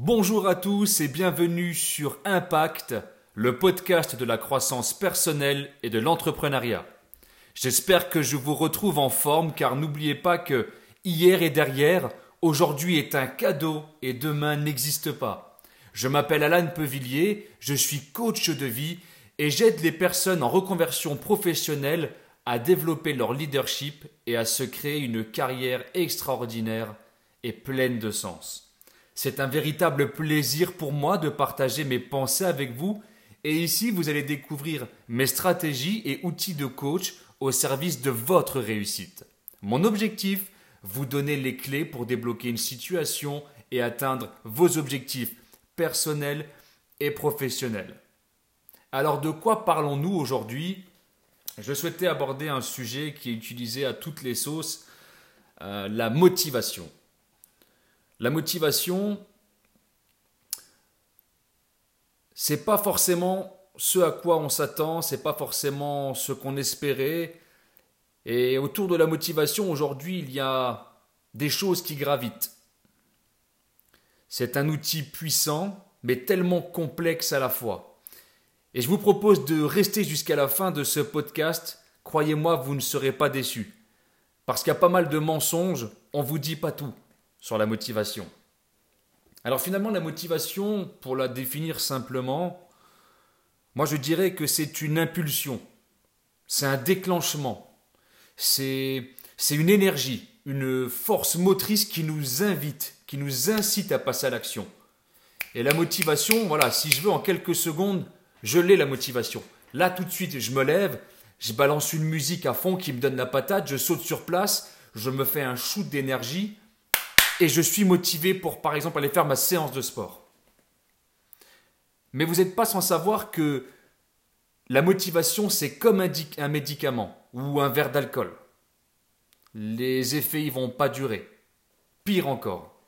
Bonjour à tous et bienvenue sur Impact, le podcast de la croissance personnelle et de l'entrepreneuriat. J'espère que je vous retrouve en forme car n'oubliez pas que hier et derrière, aujourd'hui est un cadeau et demain n'existe pas. Je m'appelle Alan Pevillier, je suis coach de vie et j'aide les personnes en reconversion professionnelle à développer leur leadership et à se créer une carrière extraordinaire et pleine de sens. C'est un véritable plaisir pour moi de partager mes pensées avec vous et ici vous allez découvrir mes stratégies et outils de coach au service de votre réussite. Mon objectif, vous donner les clés pour débloquer une situation et atteindre vos objectifs personnels et professionnels. Alors de quoi parlons-nous aujourd'hui? Je souhaitais aborder un sujet qui est utilisé à toutes les sauces, euh, la motivation. La motivation, c'est pas forcément ce à quoi on s'attend, c'est pas forcément ce qu'on espérait. Et autour de la motivation, aujourd'hui, il y a des choses qui gravitent. C'est un outil puissant, mais tellement complexe à la fois. Et je vous propose de rester jusqu'à la fin de ce podcast. Croyez-moi, vous ne serez pas déçus. Parce qu'il y a pas mal de mensonges, on vous dit pas tout sur la motivation. Alors finalement, la motivation, pour la définir simplement, moi je dirais que c'est une impulsion, c'est un déclenchement, c'est une énergie, une force motrice qui nous invite, qui nous incite à passer à l'action. Et la motivation, voilà, si je veux en quelques secondes, je l'ai la motivation. Là tout de suite, je me lève, je balance une musique à fond qui me donne la patate, je saute sur place, je me fais un shoot d'énergie, et je suis motivé pour, par exemple, aller faire ma séance de sport. Mais vous n'êtes pas sans savoir que la motivation, c'est comme un, médicament ou un verre d'alcool. Les effets ne vont pas durer. Pire encore,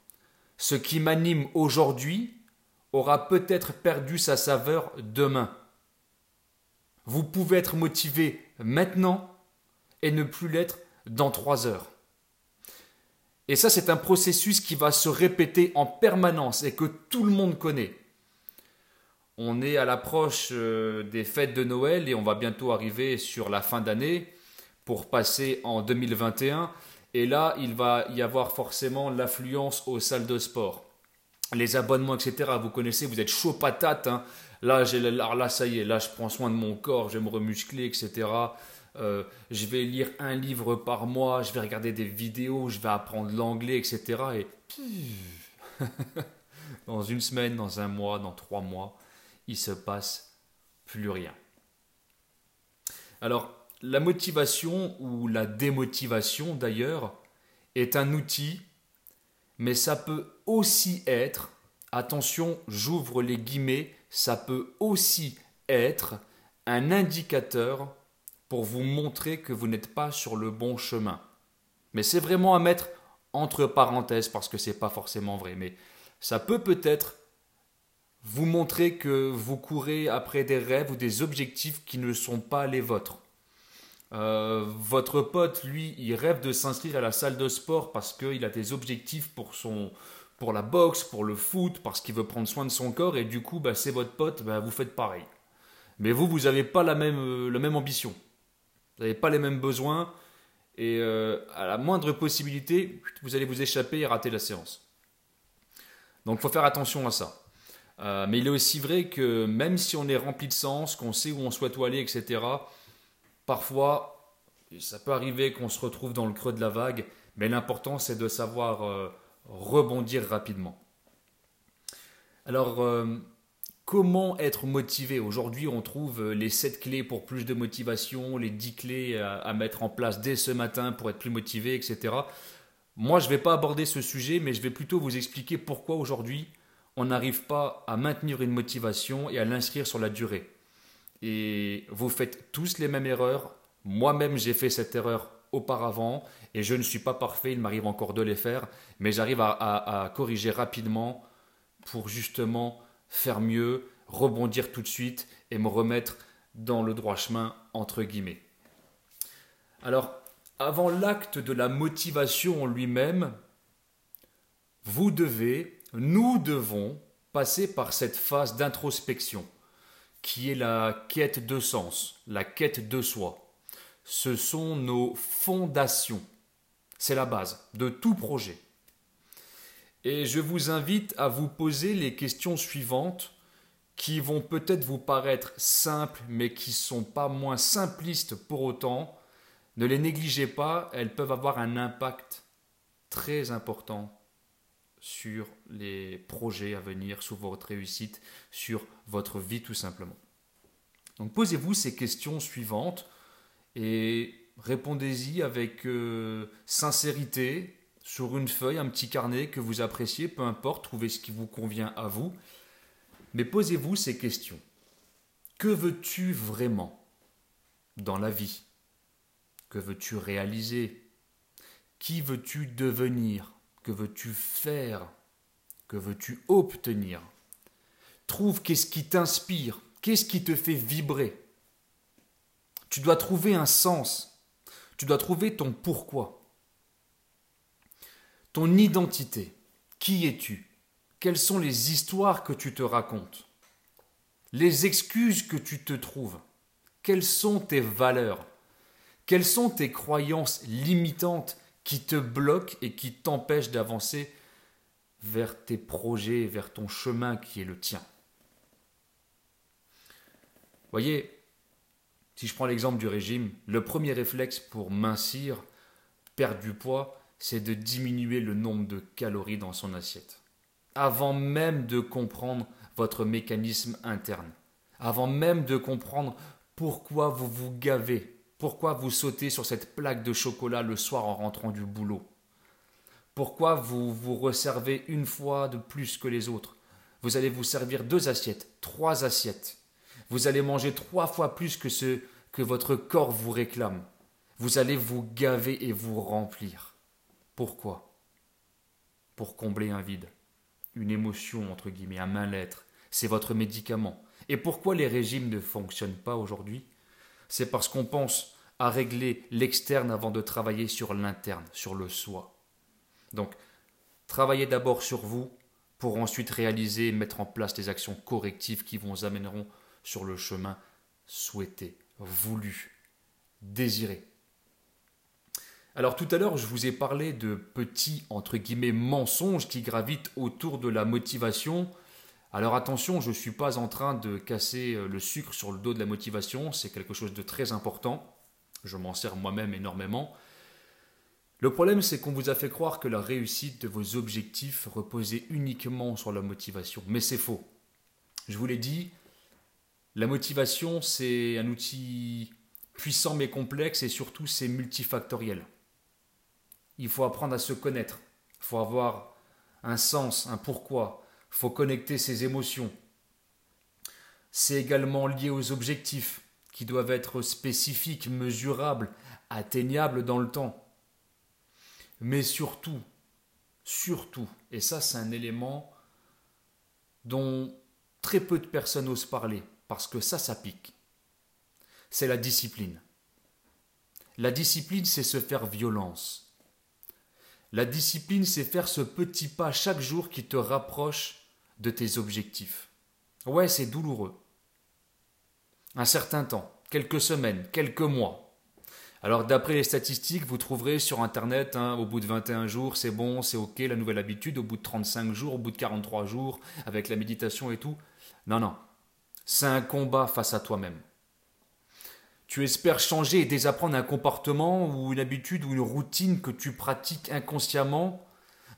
ce qui m'anime aujourd'hui aura peut-être perdu sa saveur demain. Vous pouvez être motivé maintenant et ne plus l'être dans trois heures. Et ça, c'est un processus qui va se répéter en permanence et que tout le monde connaît. On est à l'approche euh, des fêtes de Noël et on va bientôt arriver sur la fin d'année pour passer en 2021. Et là, il va y avoir forcément l'affluence aux salles de sport. Les abonnements, etc. Vous connaissez, vous êtes chaud patate. Hein. Là, là, ça y est, là, je prends soin de mon corps, je vais me remuscler, etc. Euh, je vais lire un livre par mois, je vais regarder des vidéos, je vais apprendre l'anglais, etc. Et dans une semaine, dans un mois, dans trois mois, il se passe plus rien. Alors, la motivation ou la démotivation d'ailleurs est un outil, mais ça peut aussi être, attention, j'ouvre les guillemets, ça peut aussi être un indicateur pour vous montrer que vous n'êtes pas sur le bon chemin. Mais c'est vraiment à mettre entre parenthèses parce que ce n'est pas forcément vrai. Mais ça peut peut-être vous montrer que vous courez après des rêves ou des objectifs qui ne sont pas les vôtres. Euh, votre pote, lui, il rêve de s'inscrire à la salle de sport parce qu'il a des objectifs pour son, pour la boxe, pour le foot, parce qu'il veut prendre soin de son corps, et du coup, bah, c'est votre pote, bah, vous faites pareil. Mais vous, vous n'avez pas la même, euh, la même ambition. Vous n'avez pas les mêmes besoins et euh, à la moindre possibilité, vous allez vous échapper et rater la séance. Donc il faut faire attention à ça. Euh, mais il est aussi vrai que même si on est rempli de sens, qu'on sait où on souhaite aller, etc., parfois, ça peut arriver qu'on se retrouve dans le creux de la vague, mais l'important c'est de savoir euh, rebondir rapidement. Alors, Comment être motivé Aujourd'hui, on trouve euh, les 7 clés pour plus de motivation, les 10 clés à, mettre en place dès ce matin pour être plus motivé, etc. Moi, je ne vais pas aborder ce sujet, mais je vais plutôt vous expliquer pourquoi aujourd'hui on n'arrive pas à maintenir une motivation et à l'inscrire sur la durée. Et vous faites tous les mêmes erreurs. Moi-même, j'ai fait cette erreur auparavant et je ne suis pas parfait, il m'arrive encore de les faire, mais j'arrive à corriger rapidement pour justement faire mieux, rebondir tout de suite et me remettre dans le droit chemin, entre guillemets. Alors, avant l'acte de la motivation en lui-même, vous devez nous devons passer par cette phase d'introspection qui est la quête de sens, la quête de soi. Ce sont nos fondations. C'est la base de tout projet. Et je vous invite à vous poser les questions suivantes qui vont peut-être vous paraître simples mais qui ne sont pas moins simplistes pour autant. Ne les négligez pas, elles peuvent avoir un impact très important sur les projets à venir, sur votre réussite, sur votre vie tout simplement. Donc posez-vous ces questions suivantes et répondez-y avec euh, sincérité sur une feuille, un petit carnet que vous appréciez, peu importe, trouvez ce qui vous convient à vous. Mais posez-vous ces questions. Que veux-tu vraiment dans la vie? Que veux-tu réaliser? Qui veux-tu devenir? Que veux-tu faire? Que veux-tu obtenir? Trouve qu'est-ce qui t'inspire, qu'est-ce qui te fait vibrer. Tu dois trouver un sens, tu dois trouver ton pourquoi, ton identité. Qui es-tu? Quelles sont les histoires que tu te racontes? Les excuses que tu te trouves? Quelles sont tes valeurs? Quelles sont tes croyances limitantes qui te bloque et qui t'empêche d'avancer vers tes projets, vers ton chemin qui est le tien? Voyez, si je prends l'exemple du régime, le premier réflexe pour mincir, perdre du poids, c'est de diminuer le nombre de calories dans son assiette. Avant même de comprendre votre mécanisme interne, avant même de comprendre pourquoi vous vous gavez pourquoi vous sautez sur cette plaque de chocolat le soir en rentrant du boulot Pourquoi vous vous resservez une fois de plus que les autres Vous allez vous servir deux assiettes, trois assiettes. Vous allez manger trois fois plus que ce que votre corps vous réclame. Vous allez vous gaver et vous remplir. Pourquoi? Pour combler un vide, une émotion, entre guillemets, un mal-être. C'est votre médicament. Et pourquoi les régimes ne fonctionnent pas aujourd'hui? C'est parce qu'on pense à régler l'externe avant de travailler sur l'interne, sur le soi. Donc, travaillez d'abord sur vous pour ensuite réaliser et mettre en place des actions correctives qui vous amèneront sur le chemin souhaité, voulu, désiré. Alors tout à l'heure, je vous ai parlé de petits, entre guillemets, mensonges qui gravitent autour de la motivation alors attention, je ne suis pas en train de casser euh, le sucre sur le dos de la motivation, c'est quelque chose de très important, je m'en sers moi-même énormément. Le problème, c'est qu'on vous a fait croire que la réussite de vos objectifs reposait uniquement sur la motivation, mais c'est faux. Je vous l'ai dit, la motivation, c'est un outil puissant mais complexe et surtout c'est multifactoriel. Il faut apprendre à se connaître, il faut avoir un sens, un pourquoi, faut connecter ses émotions. C'est également lié aux objectifs qui doivent être spécifiques, mesurables, atteignables dans le temps. Mais surtout, surtout, et ça c'est un élément dont très peu de personnes osent parler, parce que ça, ça pique, c'est la discipline. La discipline, c'est se faire violence. La discipline, c'est faire ce petit pas chaque jour qui te rapproche de tes objectifs. Ouais, c'est douloureux. Un certain temps, quelques semaines, quelques mois. Alors d'après les statistiques, vous trouverez sur Internet, hein, au bout de 21 jours, c'est bon, c'est ok, la nouvelle habitude, au bout de 35 jours, au bout de 43 jours, avec la méditation et tout. Non, non. C'est un combat face à toi-même. Tu espères changer et désapprendre un comportement ou une habitude ou une routine que tu pratiques inconsciemment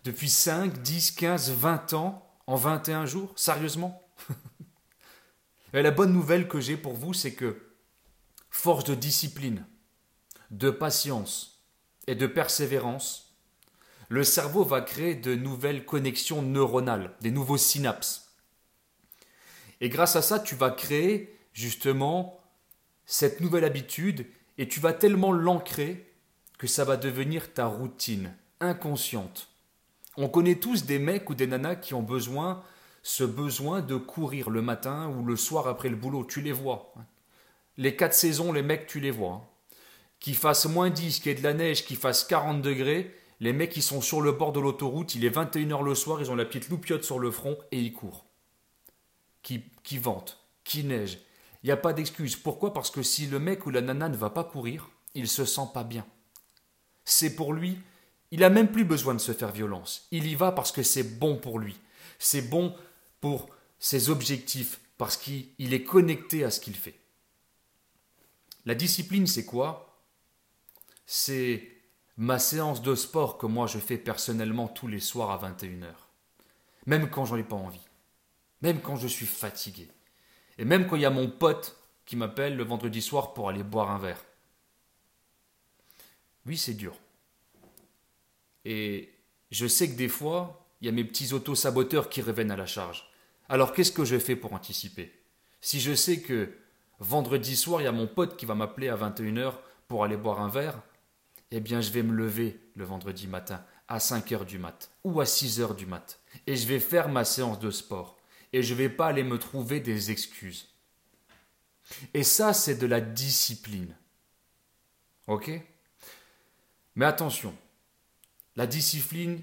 depuis 5, 10, 15, 20 ans en 21 jours? Sérieusement? Et La bonne nouvelle que j'ai pour vous, c'est que force de discipline, de patience et de persévérance, le cerveau va créer de nouvelles connexions neuronales, des nouveaux synapses. Et grâce à ça, tu vas créer justement cette nouvelle habitude et tu vas tellement l'ancrer que ça va devenir ta routine inconsciente. On connaît tous des mecs ou des nanas qui ont besoin, ce besoin de courir le matin ou le soir après le boulot. Tu les vois. Les quatre saisons, les mecs, tu les vois. Qu'il fasse moins 10, qu'il y ait de la neige, qu'il fasse 40 degrés, les mecs qui sont sur le bord de l'autoroute, il est 21h le soir, ils ont la petite loupiote sur le front et ils courent. Qui, qui vente, qui neige. Il n'y a pas d'excuse. Pourquoi? Parce que si le mec ou la nana ne va pas courir, il se sent pas bien. C'est pour lui, il n'a même plus besoin de se faire violence. Il y va parce que c'est bon pour lui. C'est bon pour ses objectifs, parce qu'il est connecté à ce qu'il fait. La discipline, c'est quoi? C'est ma séance de sport que moi je fais personnellement tous les soirs à 21h. Même quand j'en ai pas envie. Même quand je suis fatigué. Et même quand il y a mon pote qui m'appelle le vendredi soir pour aller boire un verre. Oui, c'est dur. Et je sais que des fois, il y a mes petits auto-saboteurs qui reviennent à la charge. Alors qu'est-ce que je fais pour anticiper? Si je sais que vendredi soir, il y a mon pote qui va m'appeler à 21h pour aller boire un verre, eh bien je vais me lever le vendredi matin à 5 heures du mat ou à 6 heures du mat et je vais faire ma séance de sport et je ne vais pas aller me trouver des excuses. Et ça, c'est de la discipline. Ok? Mais attention, la discipline,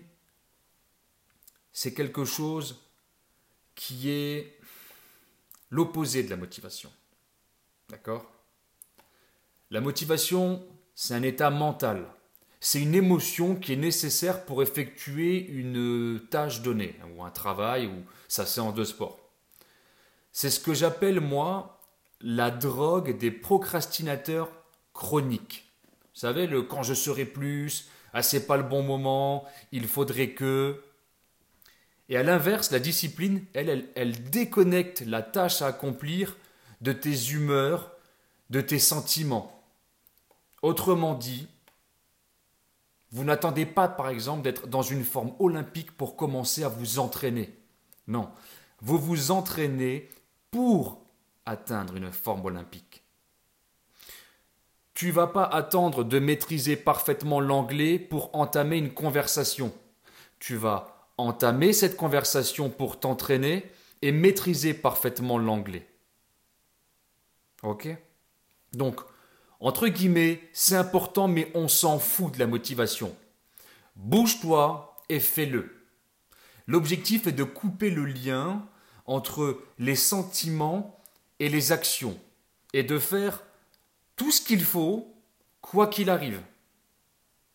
c'est quelque chose qui est l'opposé de la motivation. D'accord? La motivation, c'est un état mental. C'est une émotion qui est nécessaire pour effectuer une tâche donnée, ou un travail, ou sa séance de sport. C'est ce que j'appelle, moi, la drogue des procrastinateurs chroniques. Vous savez, le quand je serai plus, ah c'est pas le bon moment, il faudrait que. Et à l'inverse, la discipline, elle, elle, elle déconnecte la tâche à accomplir de tes humeurs, de tes sentiments. Autrement dit, vous n'attendez pas, par exemple, d'être dans une forme olympique pour commencer à vous entraîner. Non, vous vous entraînez pour atteindre une forme olympique. Tu vas pas attendre de maîtriser parfaitement l'anglais pour entamer une conversation. Tu vas entamer cette conversation pour t'entraîner et maîtriser parfaitement l'anglais. Ok? Donc, entre guillemets, c'est important, mais on s'en fout de la motivation. Bouge-toi et fais-le. L'objectif est de couper le lien entre les sentiments et les actions et de faire tout ce qu'il faut, quoi qu'il arrive.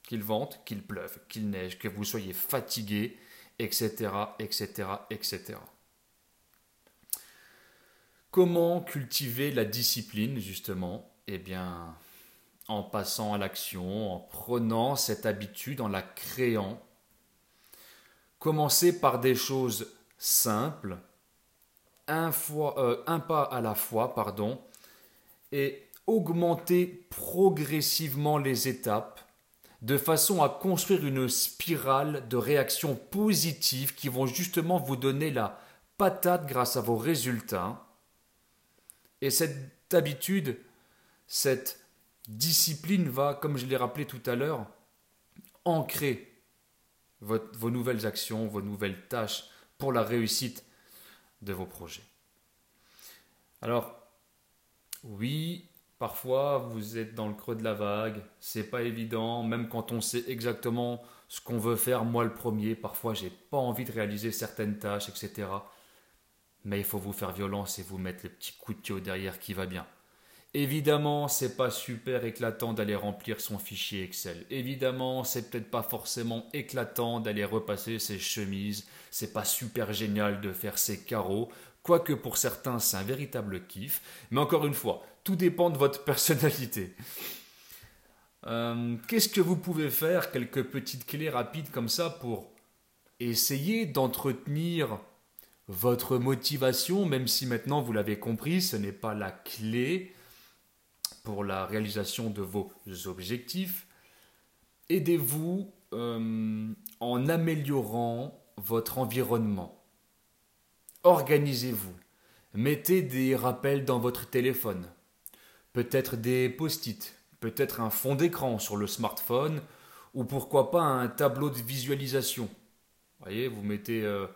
Qu'il vente, qu'il pleuve, qu'il neige, que vous soyez fatigué, etc., etc., etc. Comment cultiver la discipline, justement? Eh bien, en passant à l'action, en prenant cette habitude, en la créant. Commencez par des choses simples, un, euh, un pas à la fois, pardon, et augmentez progressivement les étapes de façon à construire une spirale de réactions positives qui vont justement vous donner la patate grâce à vos résultats. Et cette habitude, cette discipline va, comme je l'ai rappelé tout à l'heure, ancrer vos nouvelles actions, vos nouvelles tâches pour la réussite de vos projets. Alors, oui, parfois vous êtes dans le creux de la vague, c'est pas évident, même quand on sait exactement ce qu'on veut faire, moi le premier, parfois j'ai pas envie de réaliser certaines tâches, etc. Mais il faut vous faire violence et vous mettre le petit coup de pied derrière qui va bien. Évidemment, c'est pas super éclatant d'aller remplir son fichier Excel. Évidemment, c'est peut-être pas forcément éclatant d'aller repasser ses chemises. C'est pas super génial de faire ses carreaux. Quoique pour certains, c'est un véritable kiff. Mais encore une fois, tout dépend de votre personnalité. Euh, qu'est-ce que vous pouvez faire Quelques petites clés rapides comme ça pour essayer d'entretenir votre motivation, même si maintenant vous l'avez compris, ce n'est pas la clé? Pour la réalisation de vos objectifs. Aidez-vous euh, en améliorant votre environnement. Organisez-vous. Mettez des rappels dans votre téléphone. Peut-être des post-it, peut-être un fond d'écran sur le smartphone ou pourquoi pas un tableau de visualisation. Voyez, vous mettez euh,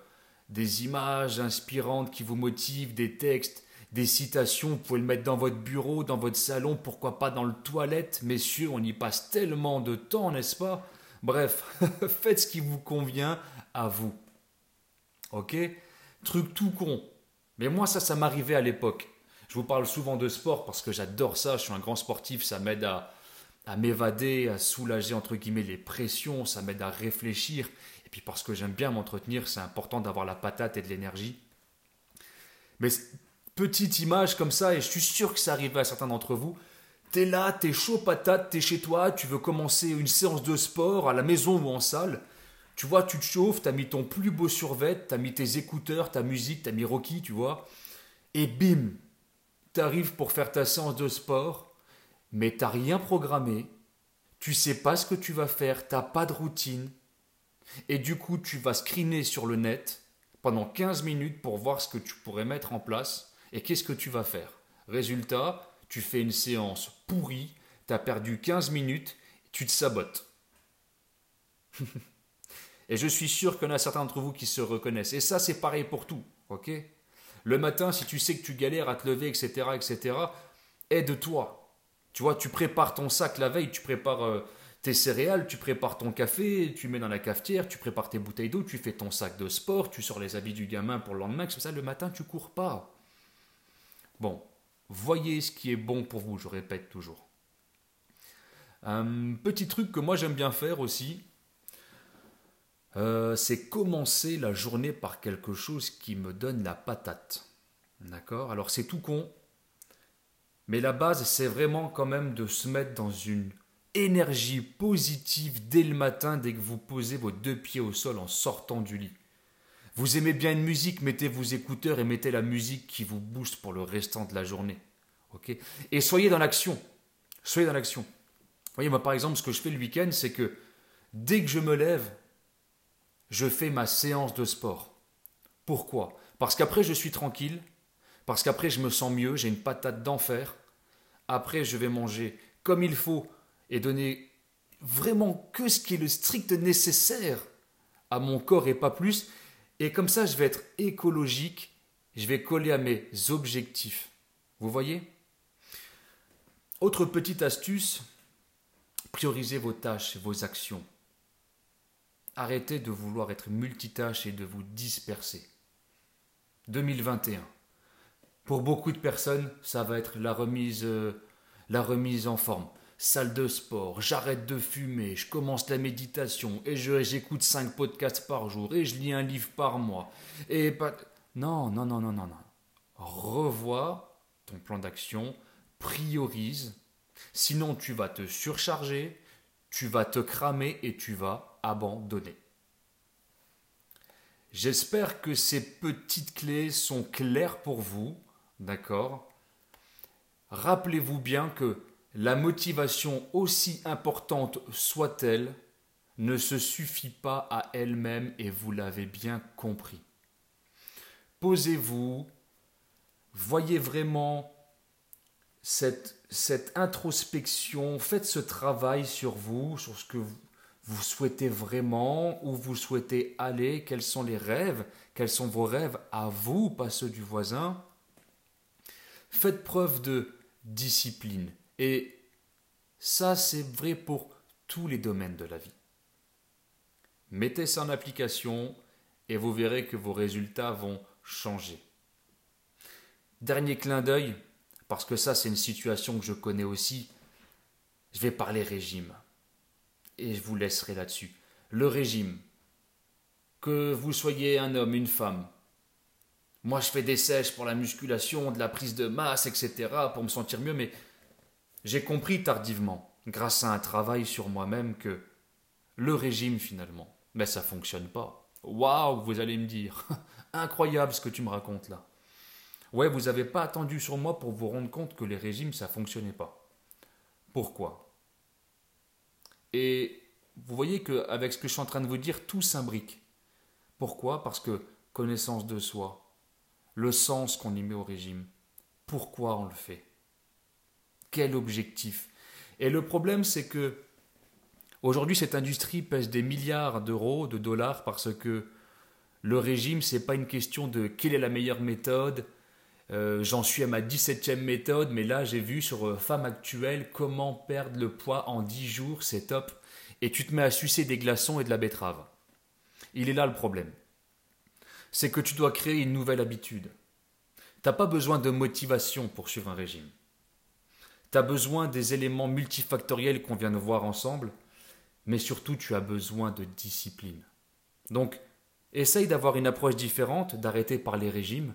des images inspirantes qui vous motivent, des textes des citations, vous pouvez le mettre dans votre bureau, dans votre salon, pourquoi pas dans le toilette. Messieurs, on y passe tellement de temps, n'est-ce pas? Bref, faites ce qui vous convient à vous. Ok? Truc tout con. Mais moi, ça, ça m'arrivait à l'époque. Je vous parle souvent de sport parce que j'adore ça. Je suis un grand sportif. Ça m'aide à, à m'évader, à soulager entre guillemets les pressions. Ça m'aide à réfléchir. Et puis parce que j'aime bien m'entretenir, c'est important d'avoir la patate et de l'énergie. Mais petite image comme ça, et je suis sûr que ça arrive à certains d'entre vous. T'es là, t'es chaud patate, t'es chez toi, tu veux commencer une séance de sport à la maison ou en salle. Tu vois, tu te chauffes, t'as mis ton plus beau survêt, t'as mis tes écouteurs, ta musique, t'as mis Rocky, tu vois. Et bim, t'arrives pour faire ta séance de sport, mais t'as rien programmé, tu sais pas ce que tu vas faire, t'as pas de routine. Et du coup, tu vas screener sur le net pendant 15 minutes pour voir ce que tu pourrais mettre en place et qu'est-ce que tu vas faire? Résultat, tu fais une séance pourrie, tu as perdu 15 minutes, tu te sabotes. et je suis sûr qu'il y en a certains d'entre vous qui se reconnaissent. Et ça, c'est pareil pour tout. ok? Le matin, si tu sais que tu galères à te lever, etc., etc., aide-toi. Tu vois, tu prépares ton sac la veille, tu prépares euh, tes céréales, tu prépares ton café, tu mets dans la cafetière, tu prépares tes bouteilles d'eau, tu fais ton sac de sport, tu sors les habits du gamin pour le lendemain, que ça, le matin, tu cours pas. Bon, voyez ce qui est bon pour vous, je répète toujours. Un petit truc que moi j'aime bien faire aussi, euh, c'est commencer la journée par quelque chose qui me donne la patate. D'accord? Alors c'est tout con, mais la base c'est vraiment quand même de se mettre dans une énergie positive dès le matin, dès que vous posez vos deux pieds au sol en sortant du lit. Vous aimez bien une musique, mettez vos écouteurs et mettez la musique qui vous booste pour le restant de la journée. et soyez dans l'action. Soyez dans l'action. Voyez, moi par exemple, ce que je fais le week-end, c'est que dès que je me lève, je fais ma séance de sport. Pourquoi? Parce qu'après, je suis tranquille, parce qu'après, je me sens mieux, j'ai une patate d'enfer. Après, je vais manger comme il faut et donner vraiment que ce qui est le strict nécessaire à mon corps et pas plus. Et comme ça, je vais être écologique, je vais coller à mes objectifs. Vous voyez? Autre petite astuce, priorisez vos tâches, vos actions. Arrêtez de vouloir être multitâche et de vous disperser. 2021. Pour beaucoup de personnes, ça va être la remise, euh, la remise en forme. Salle de sport, j'arrête de fumer, je commence la méditation et j'écoute 5 podcasts par jour et je lis un livre par mois. Et pas. Non, non, non, non, non, non. Revois ton plan d'action, priorise, sinon tu vas te surcharger, tu vas te cramer et tu vas abandonner. J'espère que ces petites clés sont claires pour vous, d'accord? Rappelez-vous bien que la motivation, aussi importante soit-elle, ne se suffit pas à elle-même et vous l'avez bien compris. Posez-vous, voyez vraiment cette, introspection, faites ce travail sur vous, sur ce que vous, vous souhaitez vraiment, où vous souhaitez aller, quels sont les rêves, quels sont vos rêves à vous, pas ceux du voisin. Faites preuve de discipline. Et ça, c'est vrai pour tous les domaines de la vie. Mettez ça en application et vous verrez que vos résultats vont changer. Dernier clin d'œil, parce que ça c'est une situation que je connais aussi, je vais parler régime. Et je vous laisserai là-dessus. Le régime. Que vous soyez un homme, une femme. Moi je fais des sèches pour la musculation, de la prise de masse, etc. pour me sentir mieux, mais j'ai compris tardivement, grâce à un travail sur moi-même, que le régime finalement, mais ça fonctionne pas. Waouh, vous allez me dire, incroyable ce que tu me racontes là. Ouais, vous n'avez pas attendu sur moi pour vous rendre compte que les régimes ça fonctionnait pas. Pourquoi? Et vous voyez qu'avec ce que je suis en train de vous dire, tout s'imbrique. Pourquoi? Parce que connaissance de soi, le sens qu'on y met au régime, pourquoi on le fait? Quel objectif? Et le problème, c'est que aujourd'hui, cette industrie pèse des milliards d'euros, de dollars, parce que le régime, c'est pas une question de quelle est la meilleure méthode. Euh, j'en suis à ma 17e méthode, mais là, j'ai vu sur euh, Femme Actuelle comment perdre le poids en 10 jours, c'est top. et tu te mets à sucer des glaçons et de la betterave. Il est là le problème. C'est que tu dois créer une nouvelle habitude. T'as pas besoin de motivation pour suivre un régime. Tu as besoin des éléments multifactoriels qu'on vient de voir ensemble, mais surtout tu as besoin de discipline. Donc, essaye d'avoir une approche différente, d'arrêter par les régimes,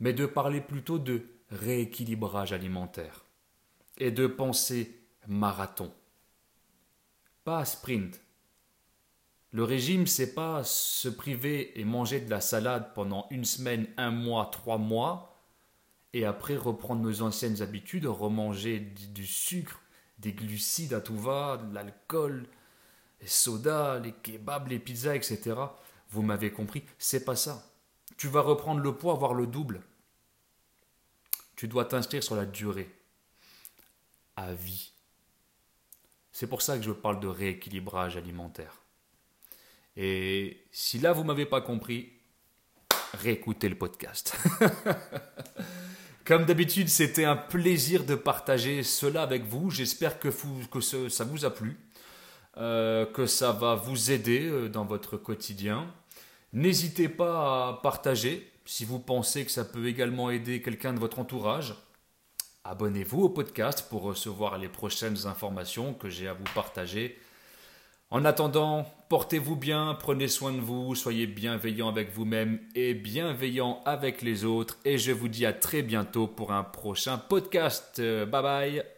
mais de parler plutôt de rééquilibrage alimentaire et de penser marathon. Pas sprint. Le régime, c'est pas se priver et manger de la salade pendant une semaine, un mois, trois mois, et après reprendre nos anciennes habitudes, remanger du sucre, des glucides à tout va, de l'alcool, les sodas, les kebabs, les pizzas, etc. Vous m'avez compris, c'est pas ça. Tu vas reprendre le poids, voire le double. Tu dois t'inscrire sur la durée, à vie. C'est pour ça que je parle de rééquilibrage alimentaire. Et si là vous m'avez pas compris, réécoutez le podcast. Comme d'habitude, c'était un plaisir de partager cela avec vous. J'espère que, ça vous a plu, euh, que ça va vous aider euh, dans votre quotidien. N'hésitez pas à partager si vous pensez que ça peut également aider quelqu'un de votre entourage. Abonnez-vous au podcast pour recevoir les prochaines informations que j'ai à vous partager. En attendant, portez-vous bien, prenez soin de vous, soyez bienveillants avec vous-même et bienveillants avec les autres. Et je vous dis à très bientôt pour un prochain podcast. Bye bye